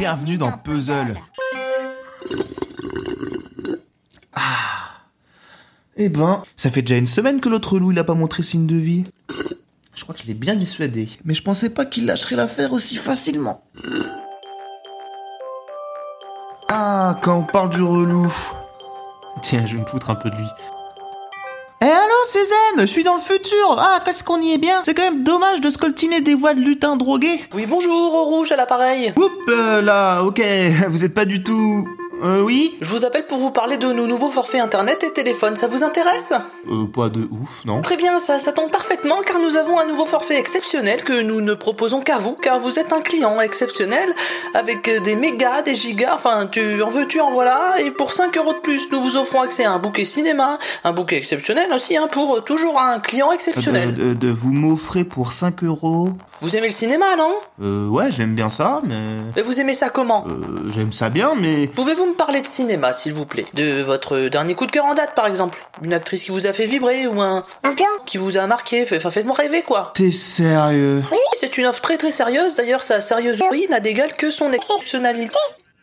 Bienvenue dans Puzzle. Ah. Eh ben, ça fait déjà une semaine que l'autre loup il a pas montré signe de vie. Je crois je l'ai bien dissuadé. Mais je pensais pas qu'il lâcherait l'affaire aussi facilement. Ah, quand on parle du relou. Tiens, je vais me foutre un peu de lui. Eh allô, Zen, je suis dans le futur. Ah, qu'est-ce qu'on y est bien? C'est quand même dommage de scoltiner des voix de lutins drogués. Oui, bonjour, au rouge à l'appareil. Oups, euh, là, ok, vous êtes pas du tout... Euh, oui. Je vous appelle pour vous parler de nos nouveaux forfaits internet et téléphone, ça vous intéresse? Euh, pas de ouf, non. Très bien, ça, ça tombe parfaitement car nous avons un nouveau forfait exceptionnel que nous ne proposons qu'à vous, car vous êtes un client exceptionnel avec euh, des mégas, des gigas, enfin tu en veux, tu en voilà, et pour 5 euros de plus, nous vous offrons accès à un bouquet cinéma, un bouquet exceptionnel aussi, hein, pour euh, toujours un client exceptionnel. de, de- de vous m'offrir pour 5 euros. Vous aimez le cinéma, non? Euh, ouais, j'aime bien ça, mais... Et vous aimez ça comment? Euh, j'aime ça bien, mais... Pouvez-vous me parler de cinéma, s'il vous plaît De votre dernier coup de cœur en date, par exemple Une actrice qui vous a fait vibrer ou un, Un plan qui vous a marqué Enfin, faites-moi rêver, quoi. T'es sérieux? Oui, c'est une offre très très sérieuse. D'ailleurs, sa sérieusité n'a d'égal que son exceptionnalité.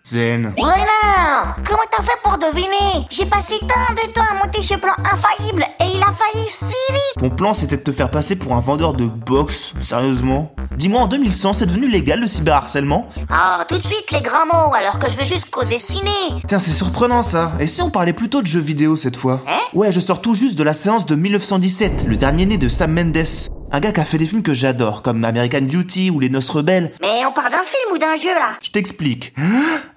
Zen. Voilà Comment t'as fait pour deviner? J'ai passé tant de temps à monter ce plan infaillible et il a failli si vite. Ton plan, c'était de te faire passer pour un vendeur de box Sérieusement? Dis-moi, en 2100, c'est devenu légal le cyberharcèlement? Ah, tout de suite les grands mots alors que je veux juste causer ciné. Tiens, c'est surprenant ça. Et si on parlait plutôt de jeux vidéo cette fois? Hein? Ouais, je sors tout juste de la séance de 1917, le dernier né de Sam Mendes. Un gars qui a fait des films que j'adore, comme American Beauty ou Les Noces Rebelles. Mais on parle d'un film ou d'un jeu là? Je t'explique.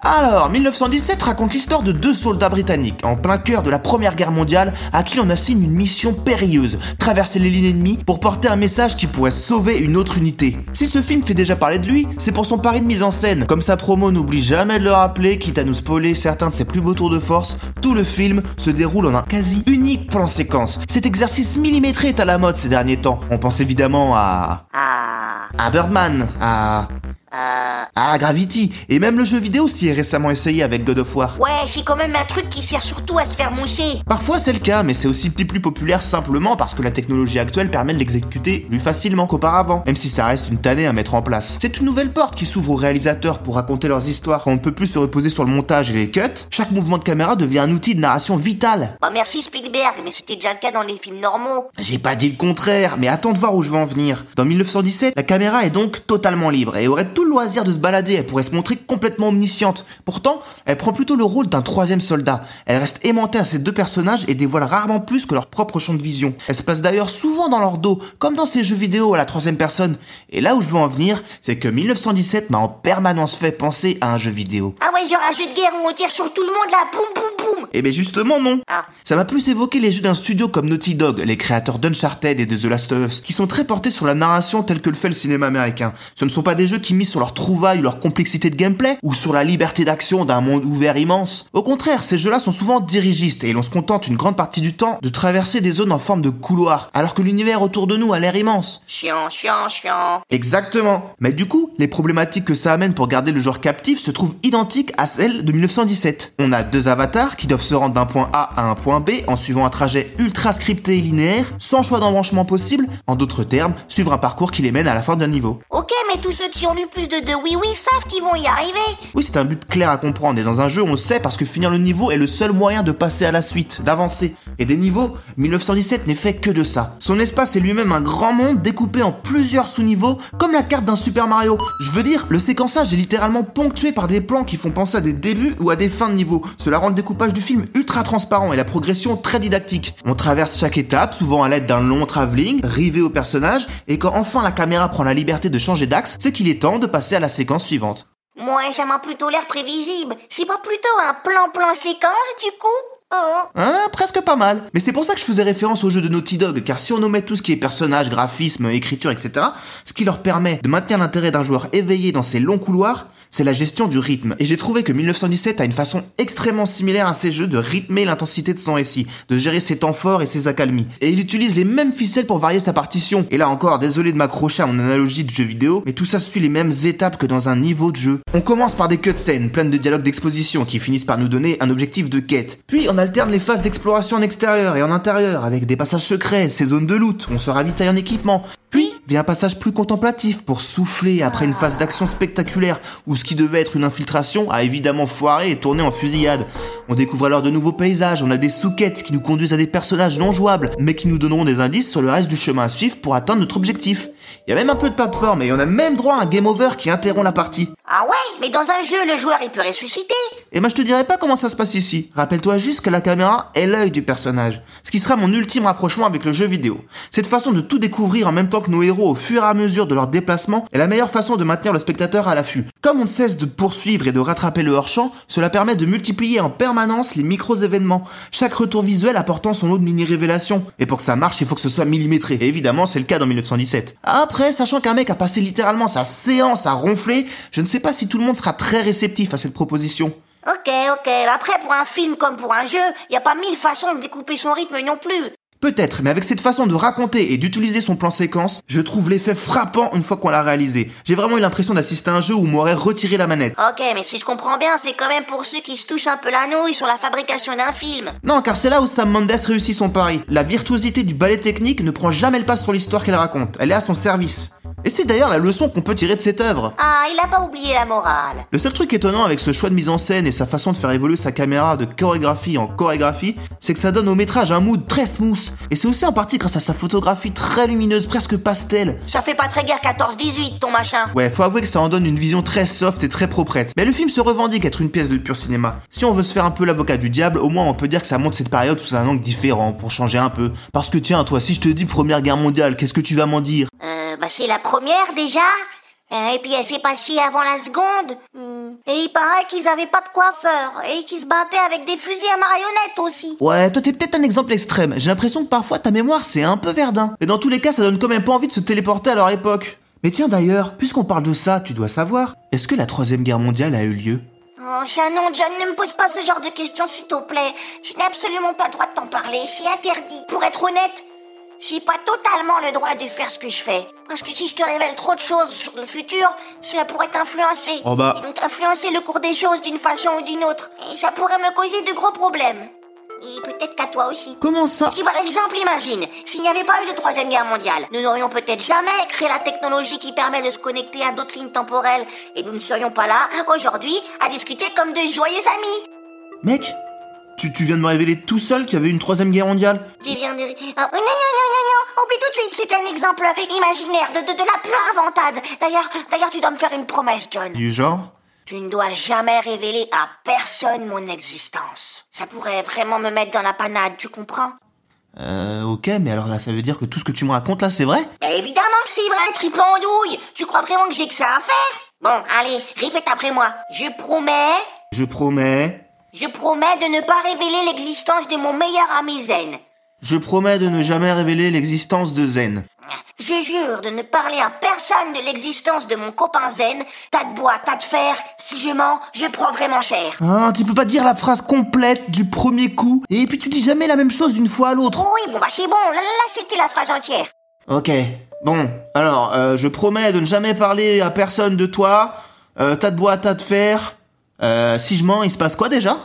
Alors, 1917 raconte l'histoire de deux soldats britanniques, en plein cœur de la Première Guerre mondiale, à qui on assigne une mission périlleuse, traverser les lignes ennemies pour porter un message qui pourrait sauver une autre unité. Si ce film fait déjà parler de lui, c'est pour son pari de mise en scène. Comme sa promo n'oublie jamais de le rappeler, quitte à nous spoiler certains de ses plus beaux tours de force, tout le film se déroule en un quasi unique plan séquence. Cet exercice millimétré est à la mode ces derniers temps. On pense évidemment à... Ah... à Birdman, à... Euh... à Gravity, et même le jeu vidéo s'y est récemment essayé avec God of War. Ouais, c'est quand même un truc qui sert surtout à se faire mousser Parfois c'est le cas, mais c'est aussi petit plus populaire simplement parce que la technologie actuelle permet de l'exécuter plus facilement qu'auparavant, même si ça reste une tannée à mettre en place. C'est une nouvelle porte qui s'ouvre aux réalisateurs pour raconter leurs histoires quand on ne peut plus se reposer sur le montage et les cuts. Chaque mouvement de caméra devient un outil de narration vital. Bah merci Spielberg, mais c'était déjà le cas dans les films normaux J'ai pas dit le contraire, mais attends de voir où je veux en venir. Dans 1917, la caméra est donc totalement libre et aurait tout le loisir de se balader, elle pourrait se montrer complètement omnisciente. Pourtant, elle prend plutôt le rôle d'un troisième soldat. Elle reste aimantée à ces deux personnages et dévoile rarement plus que leur propre champ de vision. Elle se place d'ailleurs souvent dans leur dos, comme dans ces jeux vidéo à la troisième personne. Et là où je veux en venir, c'est que 1917 m'a en permanence fait penser à un jeu vidéo. Ah ouais, genre un jeu de guerre où on tire sur tout le monde là, boum boum boum Eh ben justement non. Ah. Ça m'a plus évoqué les jeux d'un studio comme Naughty Dog, les créateurs d'Uncharted et de The Last of Us, qui sont très portés sur la narration telle que le fait le cinéma américain. Ce ne sont pas des jeux qui misent sur leur trouvaille ou leur complexité de gameplay, ou sur la liberté d'action d'un monde ouvert immense. Au contraire, ces jeux-là sont souvent dirigistes et l'on se contente une grande partie du temps de traverser des zones en forme de couloir, alors que l'univers autour de nous a l'air immense. Chiant, chiant, chiant Exactement. Mais du coup, les problématiques que ça amène pour garder le joueur captif se trouvent identiques à celles de 1917. On a deux avatars qui doivent se rendre d'un point A à un point B en suivant un trajet ultra scripté et linéaire, sans choix d'embranchement possible, en d'autres termes, suivre un parcours qui les mène à la fin d'un niveau. Ok, mais tous ceux qui ont lu plus de deux. Oui oui savent qu'ils vont y arriver. Oui, c'est un but clair à comprendre, et dans un jeu, on sait parce que finir le niveau est le seul moyen de passer à la suite, d'avancer. Et des niveaux, 1917 n'est fait que de ça. Son espace est lui-même un grand monde découpé en plusieurs sous-niveaux, comme la carte d'un Super Mario. Je veux dire, le séquençage est littéralement ponctué par des plans qui font penser à des débuts ou à des fins de niveau. Cela rend le découpage du film ultra transparent et la progression très didactique. On traverse chaque étape, souvent à l'aide d'un long travelling, rivé au personnage, et quand enfin la caméra prend la liberté de changer d'axe, c'est qu'il est temps de passer à la séquence suivante. Moi, ça m'a plutôt l'air prévisible. C'est pas plutôt un plan-plan séquence, du coup? Hein, presque pas mal. Mais c'est pour ça que je faisais référence au jeu de Naughty Dog, car si on omet tout ce qui est personnage, graphisme, écriture, etc., ce qui leur permet de maintenir l'intérêt d'un joueur éveillé dans ces longs couloirs, c'est la gestion du rythme. Et j'ai trouvé que 1917 a une façon extrêmement similaire à ces jeux de rythmer l'intensité de son récit, de gérer ses temps forts et ses accalmies. Et il utilise les mêmes ficelles pour varier sa partition. Et là encore, désolé de m'accrocher à mon analogie de jeu vidéo, mais tout ça suit les mêmes étapes que dans un niveau de jeu. On commence par des cutscenes pleines de dialogues d'exposition qui finissent par nous donner un objectif de quête. Puis on alterne les phases d'exploration en extérieur et en intérieur avec des passages secrets, ces zones de loot, on se ravitaille en équipement. Puis un passage plus contemplatif pour souffler après une phase d'action spectaculaire où ce qui devait être une infiltration a évidemment foiré et tourné en fusillade. On découvre alors de nouveaux paysages, on a des souquettes qui nous conduisent à des personnages non jouables, mais qui nous donneront des indices sur le reste du chemin à suivre pour atteindre notre objectif. Il y a même un peu de plateforme et on a même droit à un game over qui interrompt la partie. Ah ouais, mais dans un jeu, le joueur il peut ressusciter. Et moi je te dirais pas comment ça se passe ici. Rappelle-toi juste que la caméra est l'œil du personnage. Ce qui sera mon ultime rapprochement avec le jeu vidéo. Cette façon de tout découvrir en même temps que nos héros au fur et à mesure de leur déplacement est la meilleure façon de maintenir le spectateur à l'affût. Comme on ne cesse de poursuivre et de rattraper le hors-champ, cela permet de multiplier en permanence les micro-événements, chaque retour visuel apportant son lot de mini-révélations. Et pour que ça marche, il faut que ce soit millimétré. Et évidemment, c'est le cas dans 1917. Après, sachant qu'un mec a passé littéralement sa séance à ronfler, je ne sais pas si tout le monde sera très réceptif à cette proposition. Ok, ok. Après, pour un film comme pour un jeu, y a pas mille façons de découper son rythme non plus. Peut-être, mais avec cette façon de raconter et d'utiliser son plan séquence, je trouve l'effet frappant une fois qu'on l'a réalisé. J'ai vraiment eu l'impression d'assister à un jeu où on m'aurait retiré la manette. Ok, mais si je comprends bien, c'est quand même pour ceux qui se touchent un peu la nouille sur la fabrication d'un film. Non, car c'est là où Sam Mendes réussit son pari. La virtuosité du ballet technique ne prend jamais le pas sur l'histoire qu'elle raconte. Elle est à son service. Et c'est d'ailleurs la leçon qu'on peut tirer de cette œuvre. Ah, il a pas oublié la morale. Le seul truc étonnant avec ce choix de mise en scène et sa façon de faire évoluer sa caméra de chorégraphie en chorégraphie, c'est que ça donne au métrage un mood très smooth. Et c'est aussi en partie grâce à sa photographie très lumineuse, presque pastel. Ça fait pas très guerre 14-18, ton machin. Ouais, faut avouer que ça en donne une vision très soft et très proprette. Mais le film se revendique être une pièce de pur cinéma. Si on veut se faire un peu l'avocat du diable, au moins on peut dire que ça montre cette période sous un angle différent, pour changer un peu. Parce que tiens, toi, si je te dis Première Guerre mondiale, qu'est-ce que tu vas m'en dire? Bah c'est la première déjà. Euh, Et puis elle s'est passée avant la seconde. Hmm. Et il paraît qu'ils avaient pas de coiffeur. Et qu'ils se battaient avec des fusils à marionnettes aussi. Ouais, toi t'es peut-être un exemple extrême. J'ai l'impression que parfois ta mémoire c'est un peu verdun. Et dans tous les cas, ça donne quand même pas envie de se téléporter à leur époque. Mais tiens d'ailleurs, puisqu'on parle de ça, tu dois savoir, est-ce que la troisième guerre mondiale a eu lieu? Oh, Shannon, John, ne me pose pas ce genre de questions, s'il te plaît. Je n'ai absolument pas le droit de t'en parler. C'est interdit. Pour être honnête, j'ai pas totalement le droit de faire ce que je fais. Parce que si je te révèle trop de choses sur le futur, cela pourrait t'influencer. Oh bah. Et donc influencer le cours des choses d'une façon ou d'une autre. Et ça pourrait me causer de gros problèmes. Et peut-être qu'à toi aussi. Comment ça Si par exemple, imagine, s'il n'y avait pas eu de troisième guerre mondiale, nous n'aurions peut-être jamais créé la technologie qui permet de se connecter à d'autres lignes temporelles, et nous ne serions pas là, aujourd'hui, à discuter comme de joyeux amis. Mec tu, tu viens de me révéler tout seul qu'il y avait une troisième guerre mondiale J'ai bien de... Ah, non, non, non, non, non, oublie tout de suite, c'est un exemple imaginaire de, de, de la pure inventade. D'ailleurs, d'ailleurs, tu dois me faire une promesse, John. Du genre Tu ne dois jamais révéler à personne mon existence. Ça pourrait vraiment me mettre dans la panade, tu comprends? Euh, ok, mais alors là, ça veut dire que tout ce que tu me racontes là, c'est vrai? Évidemment que c'est vrai, triple andouille Tu crois vraiment que j'ai que ça à faire? Bon, allez, répète après moi. Je promets, Je promets. Je promets de ne pas révéler l'existence de mon meilleur ami Zen. Je promets de ne jamais révéler l'existence de Zen. Je jure de ne parler à personne de l'existence de mon copain Zen. Tas de bois, tas de fer. Si je mens, je prends vraiment cher. Ah, tu peux pas dire la phrase complète du premier coup, et puis tu dis jamais la même chose d'une fois à l'autre. Oui, bon bah c'est bon, là, là, c'était la phrase entière. Ok. Bon, alors, euh, je promets de ne jamais parler à personne de toi. Euh, tas de bois, tas de fer. Euh, si je mens, il se passe quoi déjà?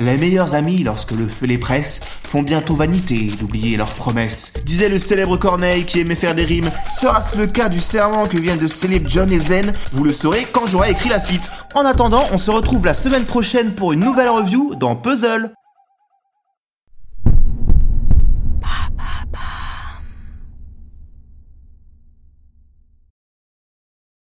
Les meilleurs amis, lorsque le feu les presse, font bientôt vanité d'oublier leurs promesses. Disait le célèbre Corneille qui aimait faire des rimes. Sera-ce le cas du serment que viennent de sceller John et Zen? Vous le saurez quand j'aurai écrit la suite. En attendant, on se retrouve la semaine prochaine pour une nouvelle review dans Puzzle.